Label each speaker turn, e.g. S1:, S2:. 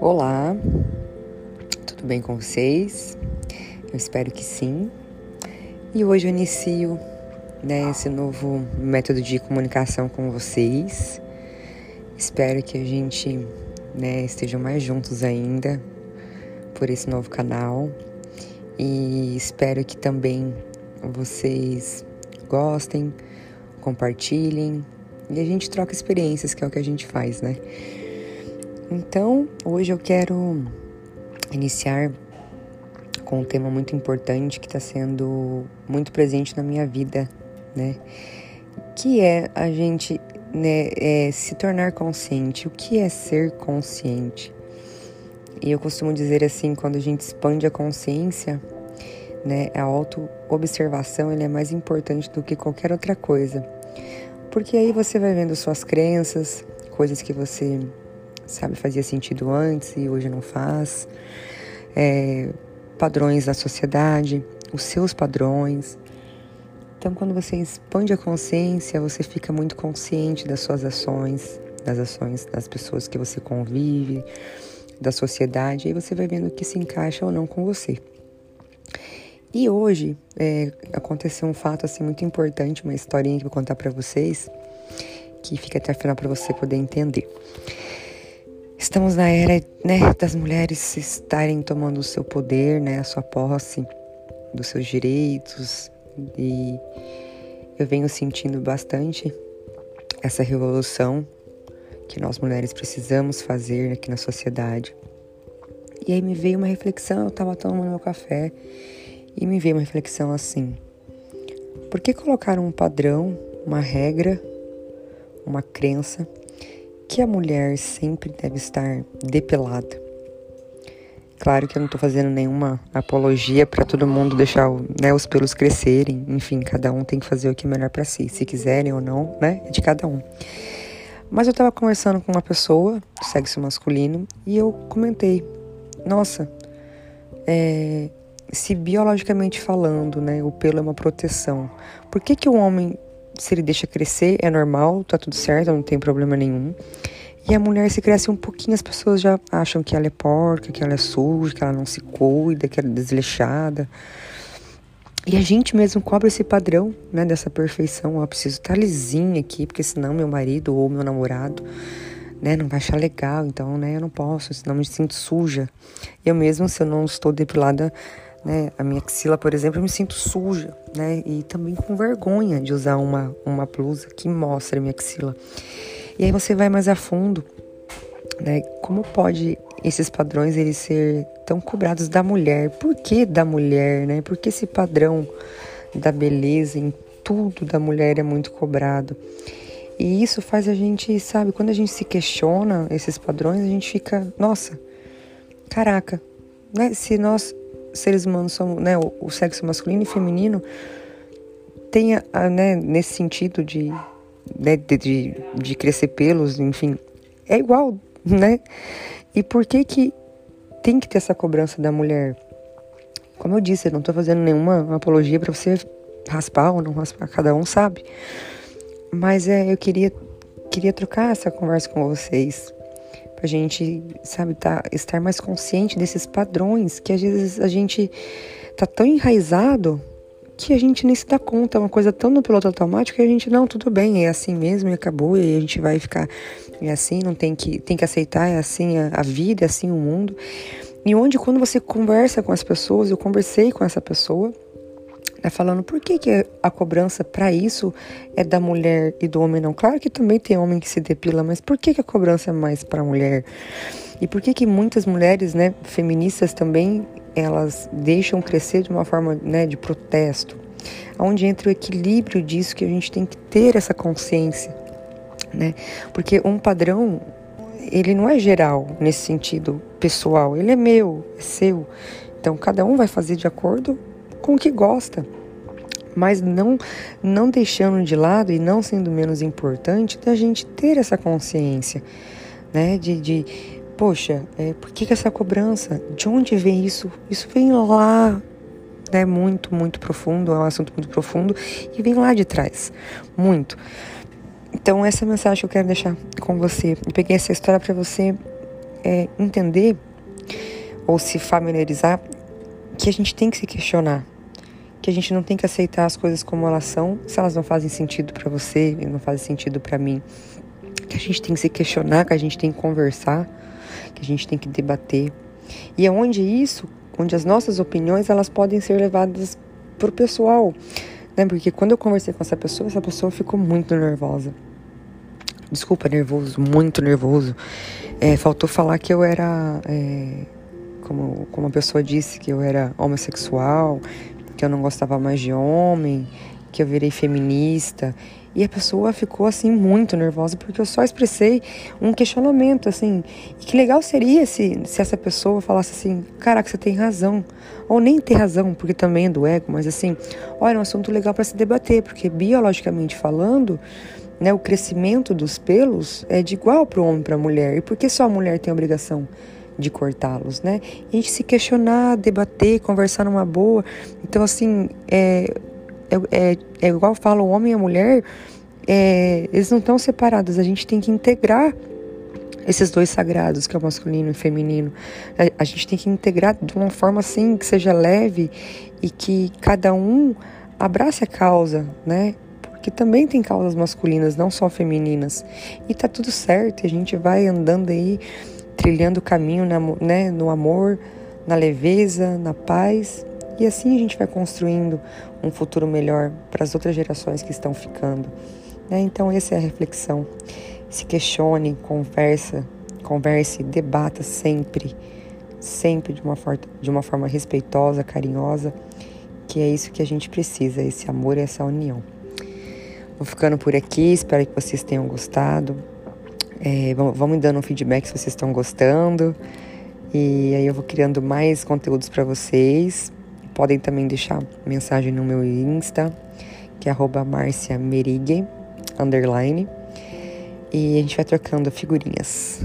S1: Olá, tudo bem com vocês? Eu espero que sim. E hoje eu inicio né, esse novo método de comunicação com vocês. Espero que a gente né, esteja mais juntos ainda por esse novo canal. E espero que também vocês gostem, compartilhem e a gente troca experiências, que é o que a gente faz, né? Então, hoje eu quero iniciar com um tema muito importante que está sendo muito presente na minha vida, né? Que é a gente né, é se tornar consciente. O que é ser consciente? E eu costumo dizer assim, quando a gente expande a consciência, né, a auto-observação é mais importante do que qualquer outra coisa. Porque aí você vai vendo suas crenças, coisas que você sabe, fazia sentido antes e hoje não faz. É, padrões da sociedade, os seus padrões. Então, quando você expande a consciência, você fica muito consciente das suas ações, das ações das pessoas que você convive, da sociedade, e você vai vendo o que se encaixa ou não com você. E hoje é, aconteceu um fato assim muito importante, uma historinha que eu vou contar para vocês, que fica até o final para você poder entender. Estamos na era né, das mulheres estarem tomando o seu poder, né, a sua posse, dos seus direitos. E eu venho sentindo bastante essa revolução que nós mulheres precisamos fazer aqui na sociedade. E aí me veio uma reflexão, eu estava tomando meu café e me veio uma reflexão assim: por que colocar um padrão, uma regra, uma crença que a mulher sempre deve estar depilada. Claro que eu não estou fazendo nenhuma apologia para todo mundo deixar né, os pelos crescerem. Enfim, cada um tem que fazer o que é melhor para si. Se quiserem ou não, né? É de cada um. Mas eu estava conversando com uma pessoa do sexo masculino e eu comentei: Nossa, é, se biologicamente falando, né, o pelo é uma proteção, por que, que o homem se ele deixa crescer, é normal, tá tudo certo, não tem problema nenhum. E a mulher se cresce um pouquinho, as pessoas já acham que ela é porca, que ela é suja, que ela não se cuida, que ela é desleixada. E a gente mesmo cobra esse padrão, né, dessa perfeição. Eu preciso estar tá lisinha aqui, porque senão meu marido ou meu namorado, né, não vai achar legal. Então, né, eu não posso, senão me sinto suja. Eu mesmo, se eu não estou depilada, né? A minha axila, por exemplo, eu me sinto suja, né? E também com vergonha de usar uma, uma blusa que mostra a minha axila. E aí você vai mais a fundo, né? Como pode esses padrões eles ser tão cobrados da mulher? Por que da mulher, né? Por que esse padrão da beleza em tudo da mulher é muito cobrado? E isso faz a gente, sabe, quando a gente se questiona esses padrões, a gente fica, nossa, caraca, né? Se nós seres humanos somos, né, o, o sexo masculino e feminino tem, a, né, nesse sentido de, né, de, de, de crescer pelos, enfim, é igual, né? E por que que tem que ter essa cobrança da mulher? Como eu disse, eu não estou fazendo nenhuma apologia para você raspar ou não raspar, cada um sabe. Mas é, eu queria, queria trocar essa conversa com vocês pra gente, sabe, tá, estar mais consciente desses padrões que às vezes a gente tá tão enraizado que a gente nem se dá conta, é uma coisa tão no piloto automático que a gente, não, tudo bem, é assim mesmo e acabou, e a gente vai ficar, é assim, não tem que, tem que aceitar, é assim a, a vida, é assim o mundo. E onde quando você conversa com as pessoas, eu conversei com essa pessoa, né, falando por que, que a cobrança para isso é da mulher e do homem não. Claro que também tem homem que se depila, mas por que, que a cobrança é mais para a mulher? E por que que muitas mulheres, né, feministas também, elas deixam crescer de uma forma, né, de protesto? Onde entra o equilíbrio disso que a gente tem que ter essa consciência, né? Porque um padrão, ele não é geral nesse sentido pessoal, ele é meu, é seu. Então cada um vai fazer de acordo com o que gosta. Mas não, não deixando de lado e não sendo menos importante da gente ter essa consciência, né? De, de poxa, é, por que, que essa cobrança? De onde vem isso? Isso vem lá, né? Muito, muito profundo, é um assunto muito profundo e vem lá de trás, muito. Então, essa é a mensagem que eu quero deixar com você. Eu peguei essa história para você é, entender ou se familiarizar que a gente tem que se questionar, que a gente não tem que aceitar as coisas como elas são, se elas não fazem sentido para você e não fazem sentido para mim. Que a gente tem que se questionar, que a gente tem que conversar, que a gente tem que debater. E é onde isso, onde as nossas opiniões, elas podem ser levadas pro pessoal, né? Porque quando eu conversei com essa pessoa, essa pessoa ficou muito nervosa. Desculpa, nervoso, muito nervoso. É, faltou falar que eu era, é, como, como a pessoa disse, que eu era homossexual, que eu não gostava mais de homem, que eu virei feminista. E a pessoa ficou assim muito nervosa porque eu só expressei um questionamento assim. E que legal seria se, se essa pessoa falasse assim: "Caraca, você tem razão". Ou nem ter razão, porque também é do ego, mas assim, olha, é um assunto legal para se debater, porque biologicamente falando, né, o crescimento dos pelos é de igual para o homem e para a mulher. E por que só a mulher tem a obrigação de cortá-los, né? E a gente se questionar, debater, conversar numa boa. Então, assim, é, é, é, é igual fala o homem e a mulher, é, eles não estão separados, a gente tem que integrar esses dois sagrados, que é o masculino e o feminino. A, a, gente tem que integrar de uma forma assim que seja leve e que cada um abrace a causa, né? Porque também tem causas masculinas, não só femininas. E tá tudo certo, a gente vai andando aí, trilhando o caminho na, né, no amor, na leveza, na paz. E assim a gente vai construindo um futuro melhor para as outras gerações que estão ficando. Né? Então, essa é a reflexão. Se questione, conversa, converse, debata sempre, sempre de uma, de uma forma respeitosa, carinhosa, que é isso que a gente precisa, esse amor e essa união. Vou ficando por aqui, espero que vocês tenham gostado. É, vão me dando um feedback se vocês estão gostando. E aí eu vou criando mais conteúdos para vocês. Podem também deixar mensagem no meu Insta, que é @marciamerigue underline. E a gente vai trocando figurinhas.